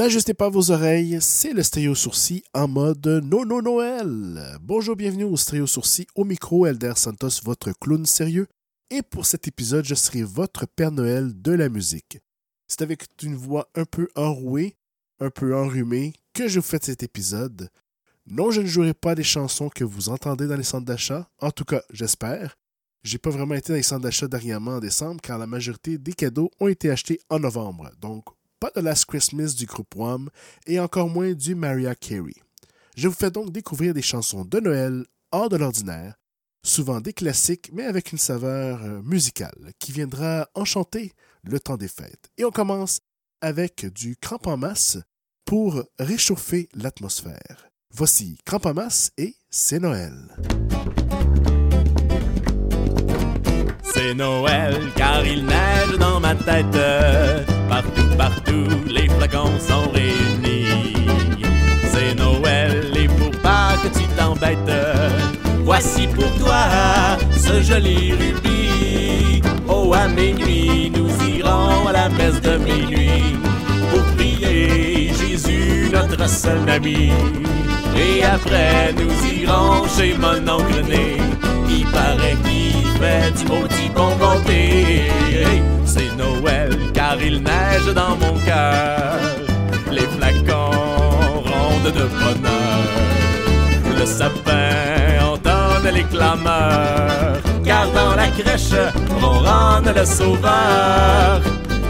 N'ajustez pas vos oreilles, c'est le Stéréo Sourcil en mode Nono Noël. Bonjour, bienvenue au Stéréo Sourcil, au micro Elder Santos, votre clown sérieux. Et pour cet épisode, je serai votre Père Noël de la musique. C'est avec une voix un peu enrouée, un peu enrhumée, que je vous fais cet épisode. Non, je ne jouerai pas des chansons que vous entendez dans les centres d'achat, en tout cas, j'espère. J'ai pas vraiment été dans les centres d'achat dernièrement en décembre car la majorité des cadeaux ont été achetés en novembre. Donc, pas de Last Christmas du groupe Wham et encore moins du Mariah Carey. Je vous fais donc découvrir des chansons de Noël hors de l'ordinaire, souvent des classiques mais avec une saveur euh, musicale qui viendra enchanter le temps des fêtes. Et on commence avec du cramp en masse pour réchauffer l'atmosphère. Voici Cramp en masse et c'est Noël. C'est Noël car il neige dans ma tête. Partout, partout, les flacons sont réunis. C'est Noël et pour pas que tu t'embêtes, voici pour toi ce joli rubis. Oh, à minuit, nous irons à la messe de minuit pour prier Jésus, notre seul ami. Et après, nous irons chez mon oncle Né. Il paraît qu'il fait du maudit Car dans la crèche, on ronne le sauveur.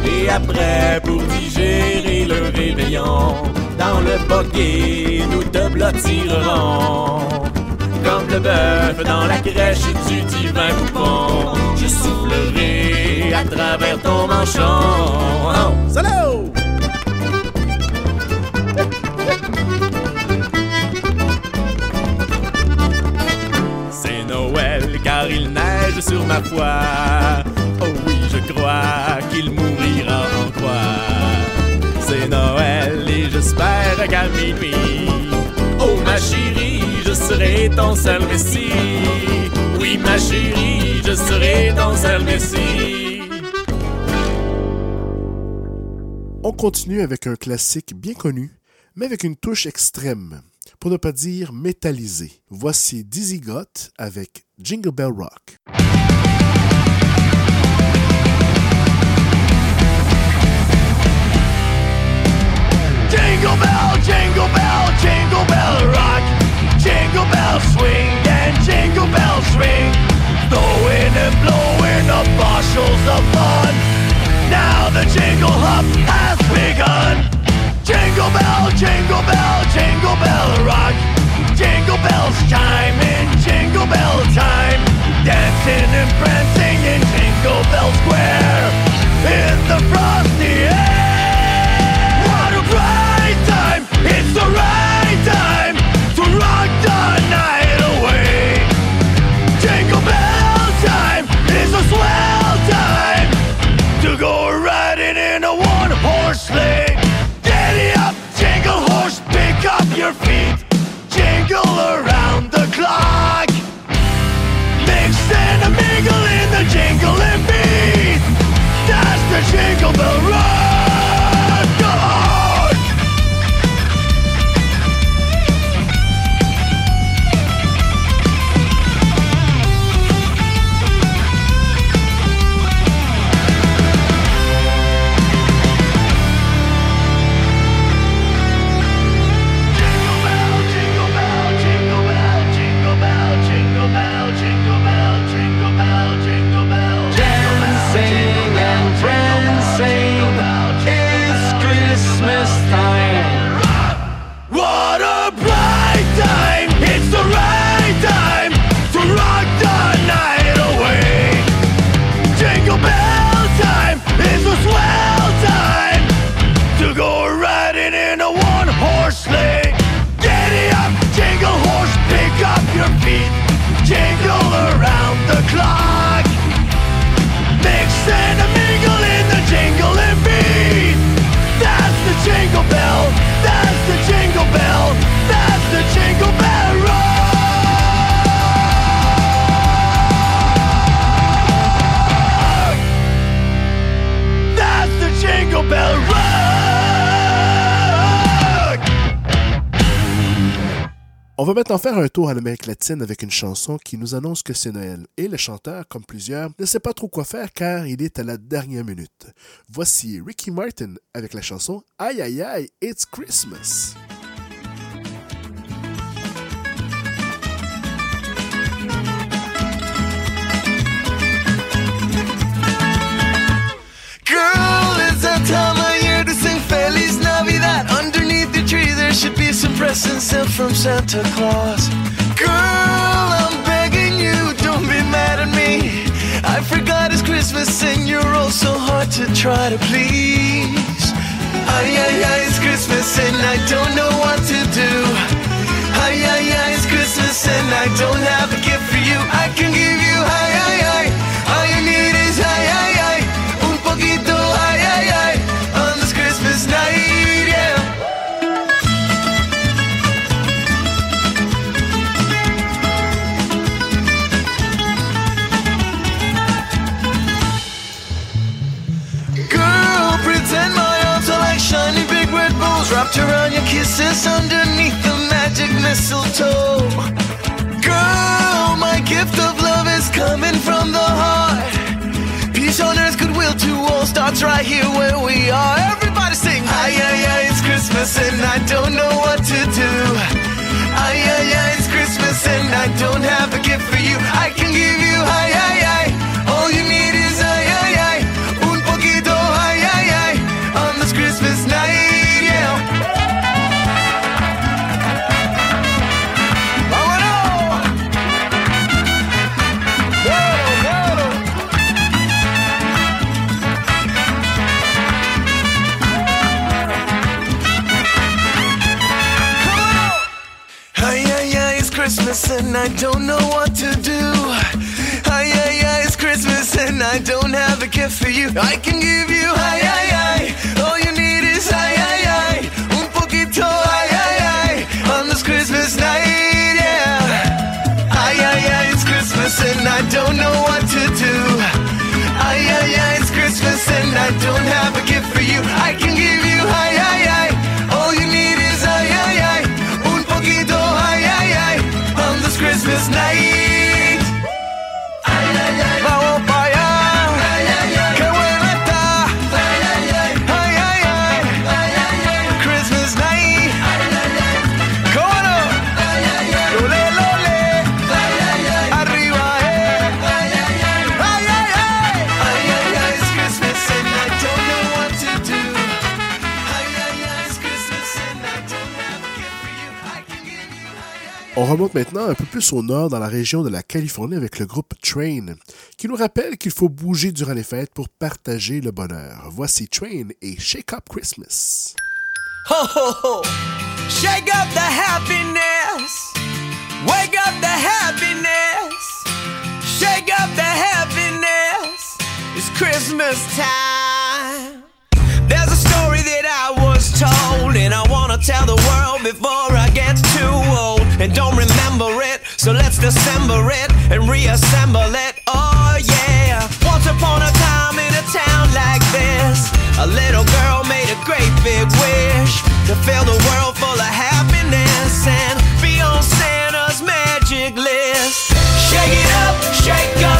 Et après, pour digérer le réveillon, dans le bokeh, nous te blottirons. Comme le bœuf dans la crèche du divin coupon, je soufflerai à travers ton manchon. Oh! Ma foi. Oh oui, je crois qu'il mourira en croix. C'est Noël et j'espère qu'à minuit, oh ma chérie, je serai ton seul messie. Oui, ma chérie, je serai ton seul messie. On continue avec un classique bien connu, mais avec une touche extrême, pour ne pas dire métallisée. Voici Dizzy Got avec Jingle Bell Rock. Jingle bell, jingle bell, jingle bell rock. Va maintenant faire un tour à l'Amérique latine avec une chanson qui nous annonce que c'est Noël. Et le chanteur, comme plusieurs, ne sait pas trop quoi faire car il est à la dernière minute. Voici Ricky Martin avec la chanson Aïe aïe aïe, It's Christmas. Feliz Navidad. Underneath the tree, there should be some presents sent from Santa Claus. Girl, I'm begging you, don't be mad at me. I forgot it's Christmas and you're all so hard to try to please. Ay, ay, ay, it's Christmas and I don't know what to do. Ay, ay, ay, it's Christmas and I don't have a gift for you. I can give you, ay, ay, ay. Wrapped around your kisses underneath the magic mistletoe. Girl, my gift of love is coming from the heart. Peace on earth, goodwill to all starts right here where we are. Everybody sing, ay ay ay, it's Christmas and I don't know what to do. Ay ay ay, it's Christmas and I don't have a gift for you. I can give you, ay ay Christmas and I don't know what to do. Ay, ay, ay, it's Christmas and I don't have a gift for you. I can give you, ay, ay, ay, all you need is, ay, ay, ay, un poquito, ay, ay, ay, on this Christmas night, yeah. Ay, ay, ay, it's Christmas and I don't know what to do. Ay, ay, ay, it's Christmas and I don't have a gift for you. I can give you, ay, ay, ay, remonte maintenant un peu plus au nord dans la région de la Californie avec le groupe Train, qui nous rappelle qu'il faut bouger durant les fêtes pour partager le bonheur. Voici Train et Shake Up Christmas. And don't remember it, so let's dissemble it and reassemble it. Oh yeah. Once upon a time in a town like this, a little girl made a great big wish to fill the world full of happiness and be on Santa's magic list. Shake it up, shake up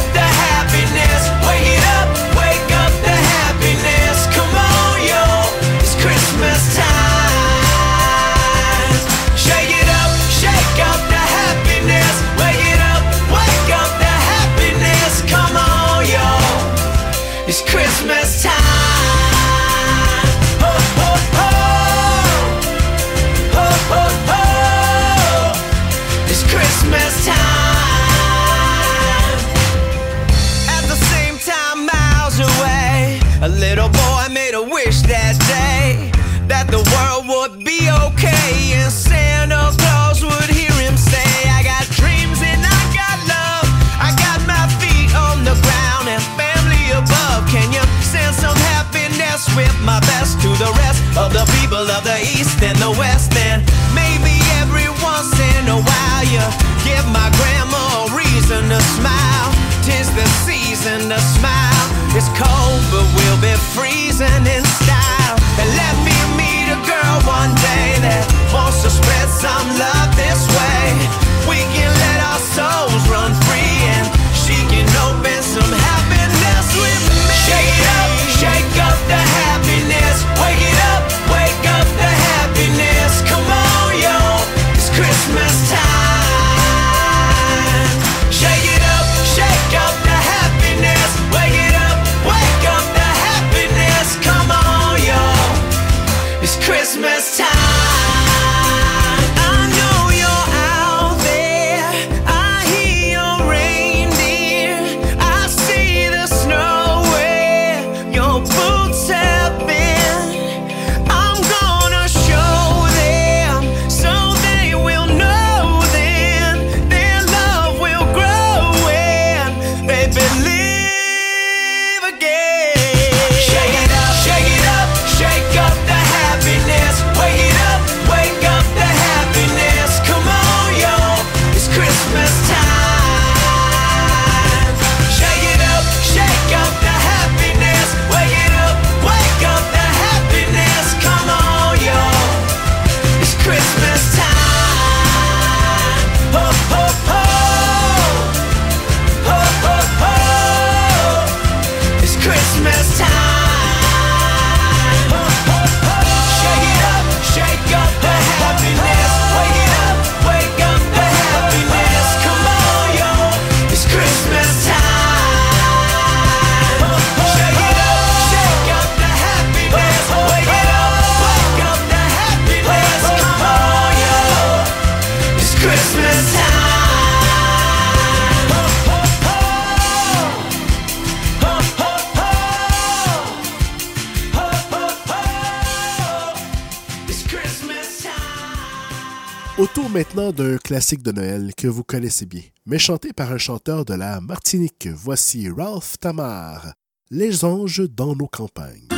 East and the West? And maybe every once in a while you give my grandma a reason to smile. Tis the season to smile. It's cold, but we'll be freezing in style. Classique de Noël que vous connaissez bien, mais chanté par un chanteur de la Martinique. Voici Ralph Tamar, Les anges dans nos campagnes.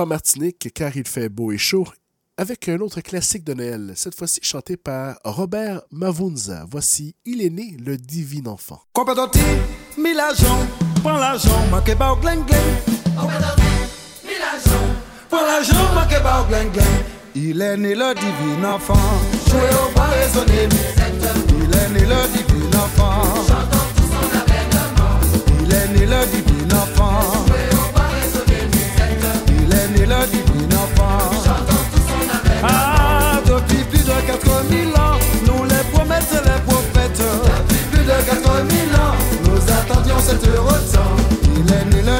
Reste en Martinique car il fait beau et chaud avec un autre classique de Noël, cette fois-ci chanté par Robert Mavunza. Voici Il est né le divin enfant. Compétenti, mille agents, prends l'argent, manquez pas au gling gling. Compétenti, mille agents, prends l'argent, manquez pas au gling gling. Il est né le divin enfant, jouez au pas raisonner, Il est né le divin enfant, chantons tout son avènement. Il est né le divin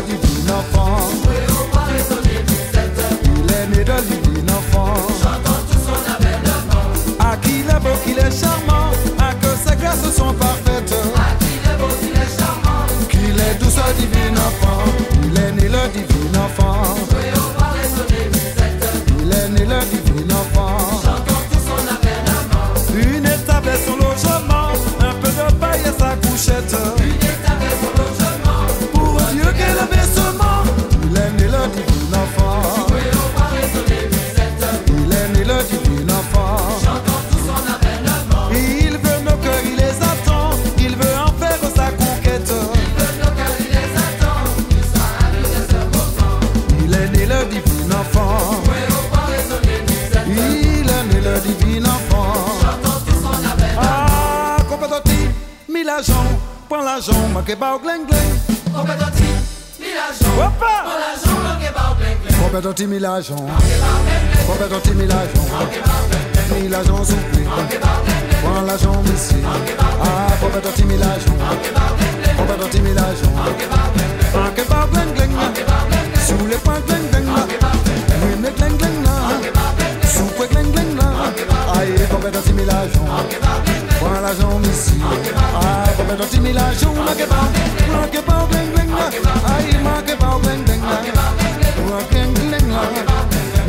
Il est né le divin enfant, Il est né le divin enfant, chantons tout son avènement. À qui il beau, qu'il est charmant, à que ses grâces sont parfaites. À qui il beau, qu'il est charmant, qu'il est doux, ce divin enfant. Manquez pas au gling gling. Mille agents, pas au gling gling. Compétenti, mille agents, mille agents, mille agents. Prends ici, ah, compétenti, mille agents, compétenti, mille agents, manquez pas au gling gling. Sous les points gling gling, oui mais gling gling là, sous quoi gling gling là, aïe, agents. Prends ici. Ah, compétenti mille agents. Manquez pas, manquez pas gling là. Aïe, manquez pas là. Manquez gling gling là.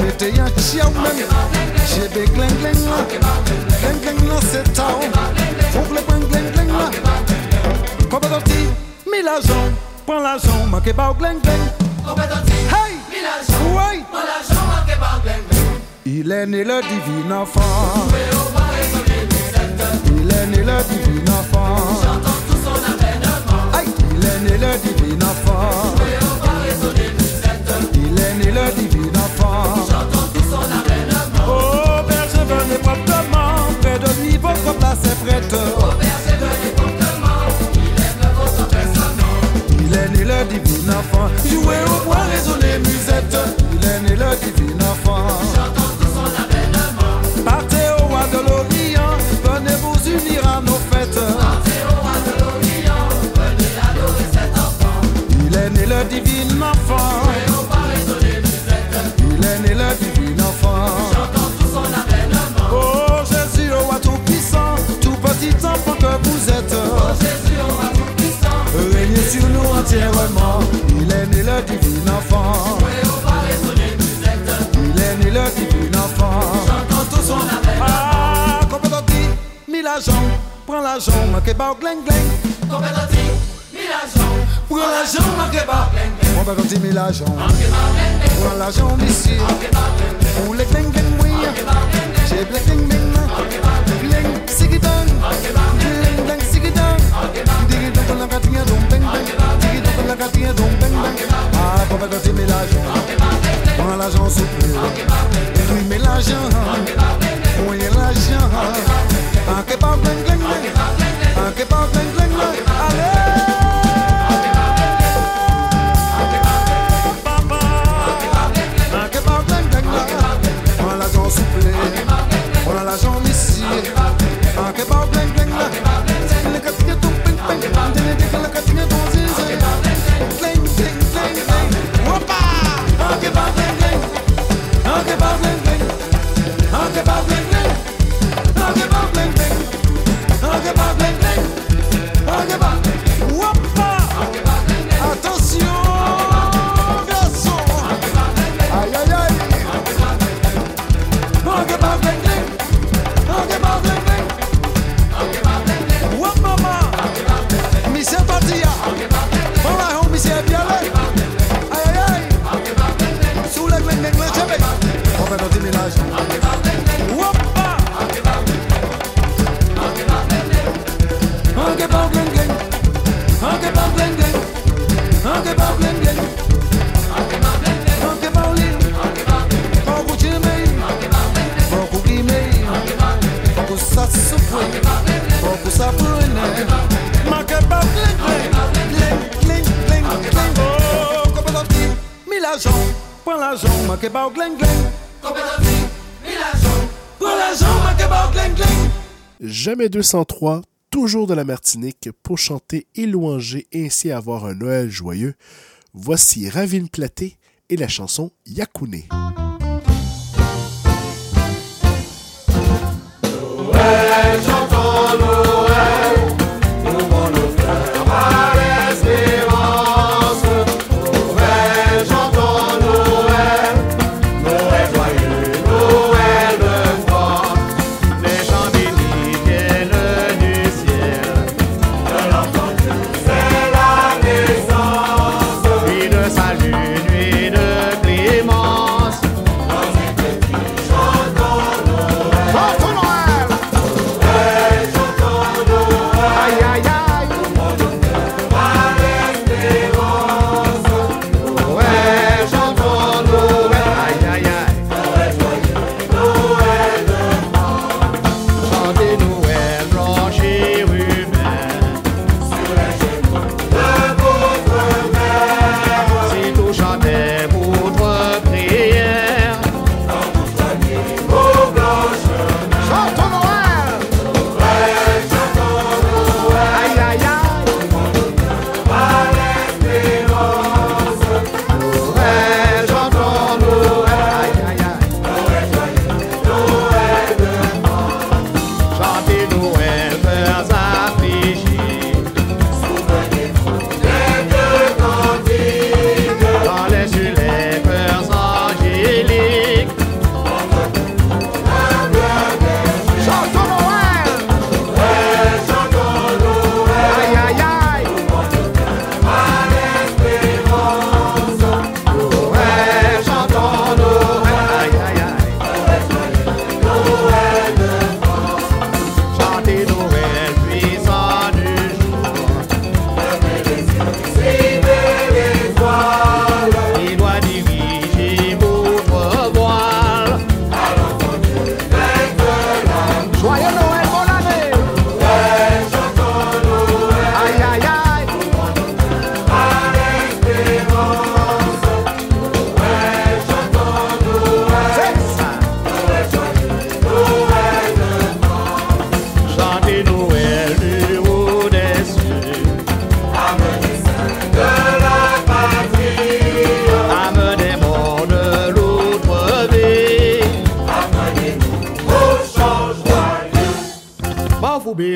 Mettez un chiao même. J'ai des là. Là, c'est tao. Faut que le là. Compétenti mille agents. Prends l'argent, manquez pas au gling gling. Hey! Ouais! Il est né le divin enfant. Il est né le divin enfant. Aïe, il est né le divin enfant. Il est né le divin enfant. Oh, berger, venez promptement. Près de lui, votre place est prête. Il est né le divin enfant. Jouez au bois, résonner musette. Il est né le divin enfant. Entièrement. Il est né le divin enfant. Il est né le divin enfant. Ah, compétenti, mille agents. Prends l'argent, manquez pas au gling gling. Prends l'argent, manquez pas. Compétenti, mille agents. Prends l'argent ici. Pour les gling gling, oui. J'ai gling gling. Sigidon. Gling, gatinha, dum, bang, bang. Ah, compétenti, mille agents. Prends l'argent, souple. Oui, mais l'argent. Oui, l'argent. Manquez pas au gling gling. Manquez pas au gling gling. Allez! Papa, manquez pas au gling gling. Prends l'argent souple. Manquez pas au ma ba. Jamais 203, toujours de la Martinique, pour chanter et louanger et ainsi avoir un Noël joyeux. Voici Ravine Platé et la chanson Yakouné.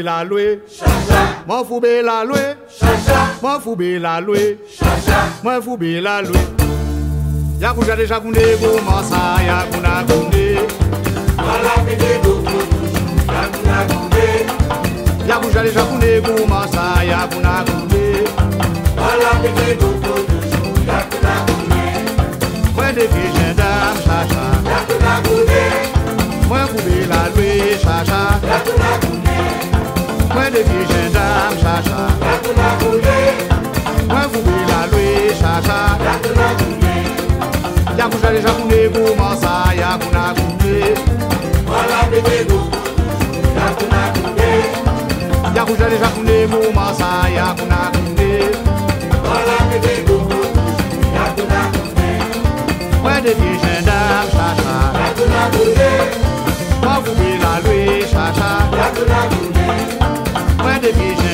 M'en fous bien la loué. M'en fous bien la loué. M'en fous bien la loué. M'en fous bien la loué. Yakuja déjà koundé, comment ça, yakuna koundé. Yakuja déjà koundé, comment ça, yakuna koundé? Moi des filles, j'ai dame, chacha. Moi coupé la loué, chacha. Moi des filles, j'ai dame, chacha. Coupé la loué, chacha. Yakuja déjà koundé, comment ça, yakuna koundé. Yakuja déjà koundé, comment ça, yakuna koundé. Moi des filles, j'ai dame, chacha. La loué, chacha. Moi des filles, j'ai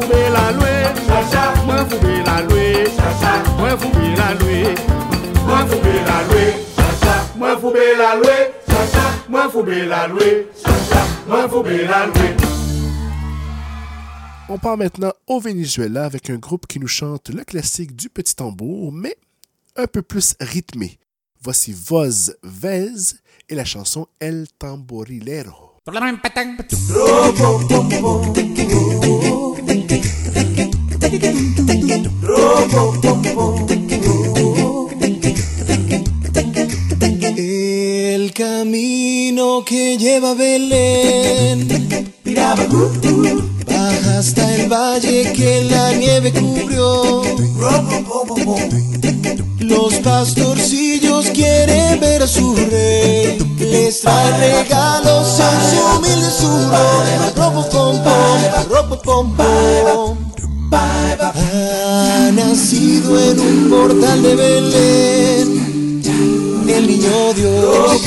Mwen fube la lwe Mwen fube la lwe Mwen fube la lwe Mwen fube la lwe Mwen fube la lwe Mwen fube la lwe Mwen fube la lwe On part maintenant au Venezuela avec un groupe qui nous chante le classique du petit tambour, mais un peu plus rythmé. Voici Voz Vez et la chanson El Tamborilero. Robo, camino que lleva a Belén baja hasta el valle que la nieve cubrió. Los pastorcillos quieren ver a su rey, les trae regalos en su humilde suro. Robo pom robo pom. Ha nacido en un portal de Belén el niño Dios.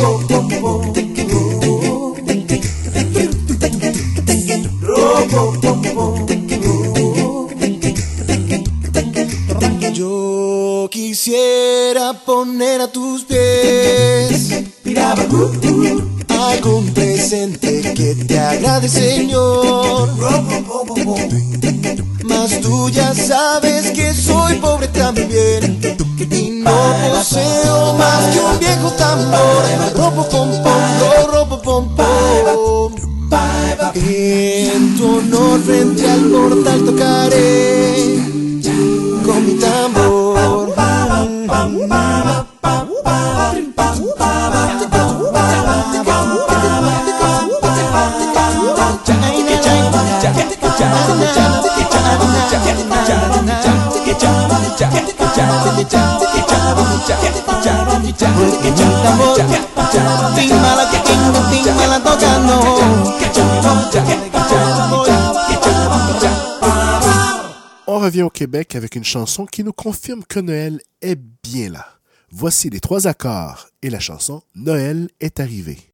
Yo quisiera poner a tus pies algún presente que te agrade, Señor. Mas tú ya sabes que soy pobre también revient au Québec avec une chanson qui nous confirme que Noël est bien là. Voici les trois accords et la chanson Noël est arrivé.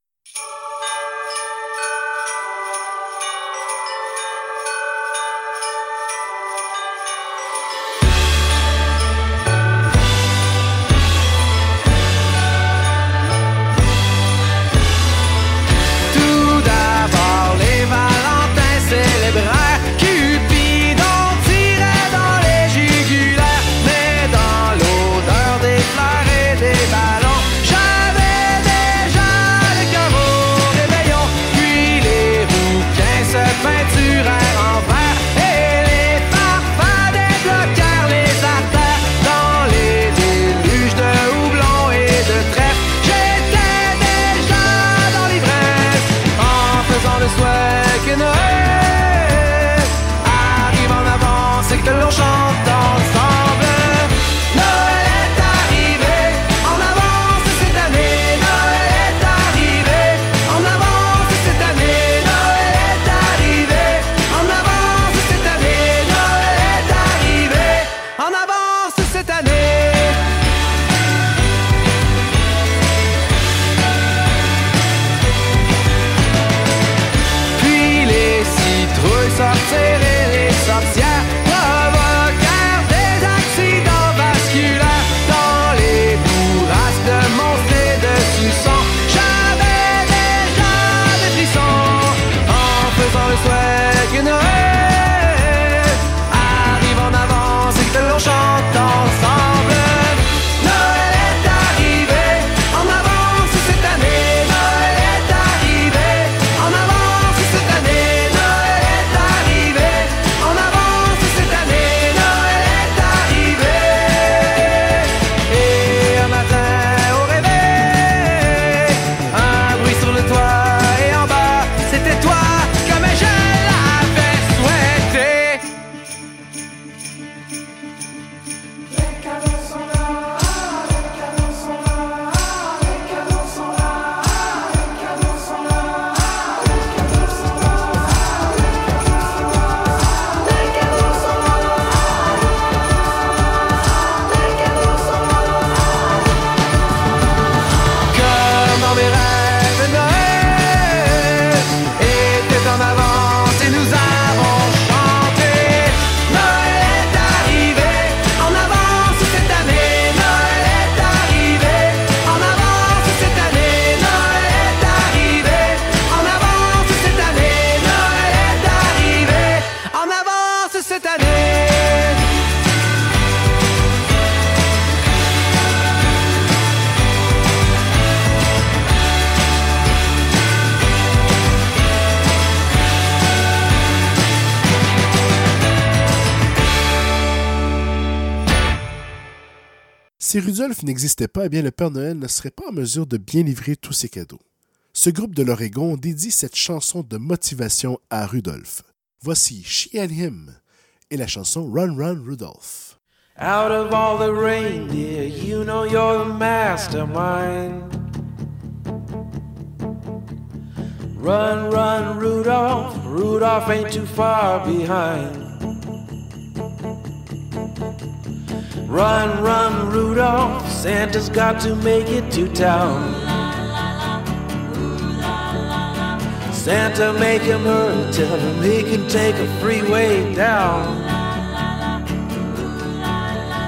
Si Rudolph n'existait pas, eh bien le Père Noël ne serait pas en mesure de bien livrer tous ses cadeaux. Ce groupe de l'Oregon dédie cette chanson de motivation à Rudolph. Voici She and Him et la chanson Run Run Rudolph. Run, run, Rudolph, Rudolph ain't too far behind. Run, run, Rudolph, Santa's got to make it to town. Santa, make him hurry, tell him he can take a freeway down.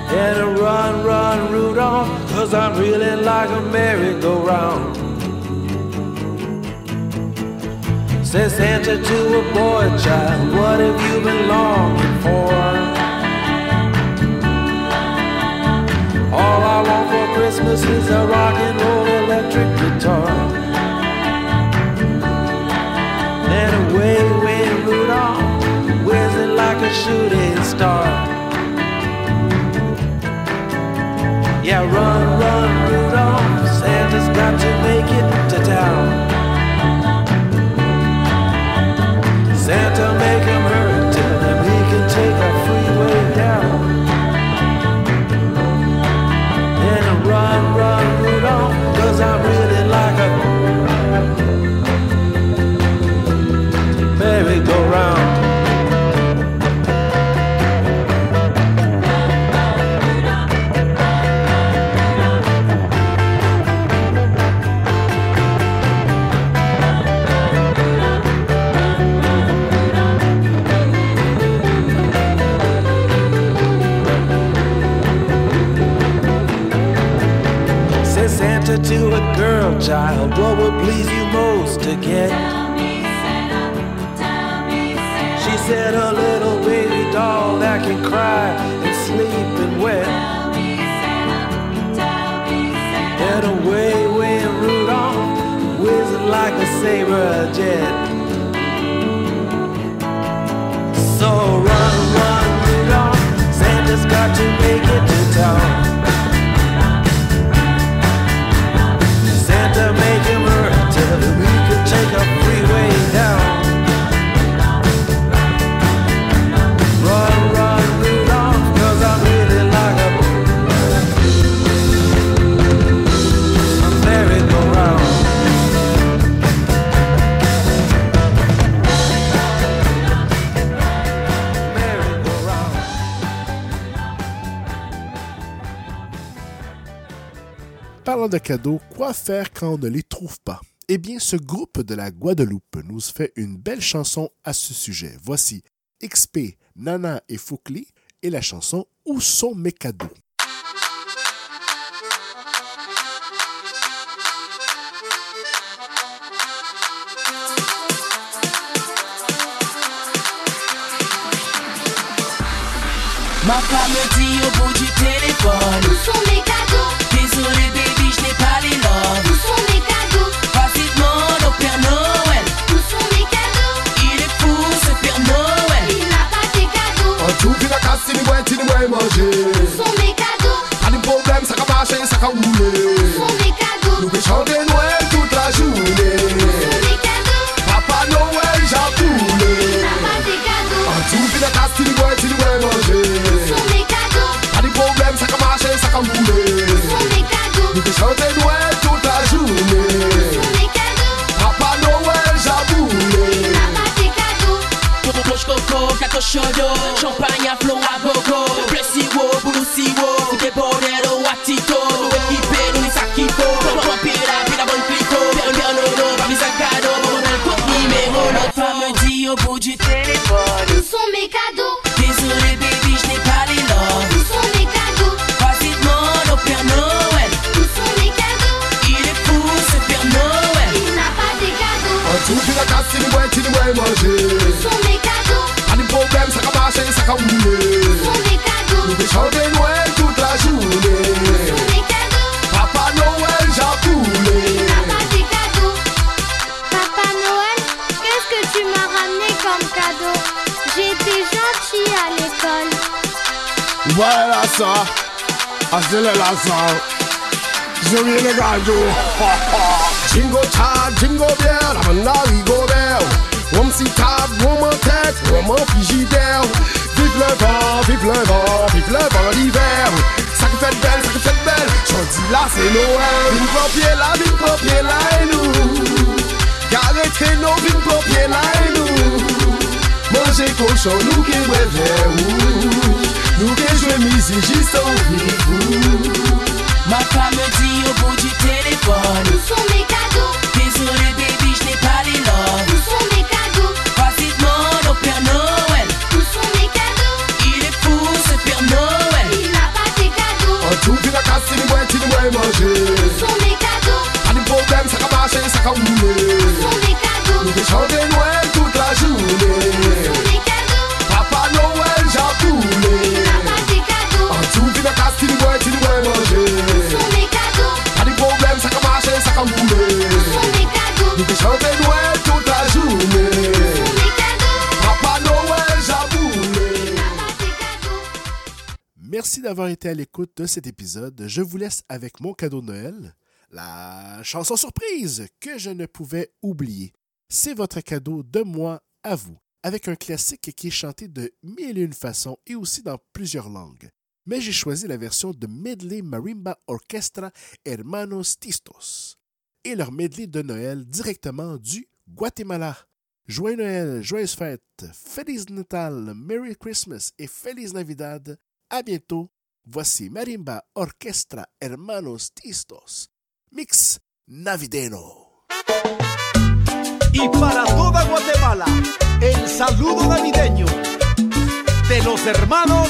And a run, run, Rudolph, cause I'm reeling like a merry-go-round. Says Santa to a boy child, what have you been longing for? All I want for Christmas is a rock and roll electric guitar. Then away went Rudolph, whizzing like a shooting star. Yeah, run, run, Rudolph, Santa's got to make it Parlant de cadeaux, quoi faire quand on ne les trouve pas? Eh bien, ce groupe de la Guadeloupe nous fait une belle chanson à ce sujet. Voici XP, Nana et Foucli et la chanson Où sont mes cadeaux? Ma femme me dit au bout du téléphone Où sont mes cadeaux Désolé baby, je n'ai pas les Où love sont mes cadeaux? Vas-y demande au Père Noël. Où sont mes cadeaux? Il est fou ce Père Noël. Il n'a pas tes cadeaux. Un tout puis la cato chodo Champagne à flot à gogo sa Asile la sa Zogi le gajo Jingo cha, jingo bel Amanda rigo bel Wom si tab, woman tek Woman frigidaire. Vive le vent, vive le vent Vive le vent d'hiver. Sa ki fèt bel, sa ki fèt bel Chandi la se Noël. Vin propye la, vin propye la e nou Gare treno, vin propye la e nou Manje koshon nou ki brevye ou Nous qui jouer musique juste au vivou Ma femme me dit au bout du téléphone d'avoir été à l'écoute de cet épisode. Je vous laisse avec mon cadeau de Noël, la chanson surprise que je ne pouvais oublier. C'est votre cadeau de moi à vous, avec un classique qui est chanté de mille et une façons et aussi dans plusieurs langues. Mais j'ai choisi la version de Medley Marimba Orchestra Hermanos Tistos et leur medley de Noël directement du Guatemala. Joyeux Noël, joyeuses fêtes, Feliz Natal, Merry Christmas et Feliz Navidad. À bientôt. Voici Marimba Orchestra Hermanos Tistos. Mix Navideno. Y para toda Guatemala, el saludo navideño de los hermanos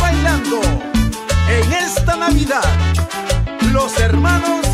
bailando en esta Navidad. Los hermanos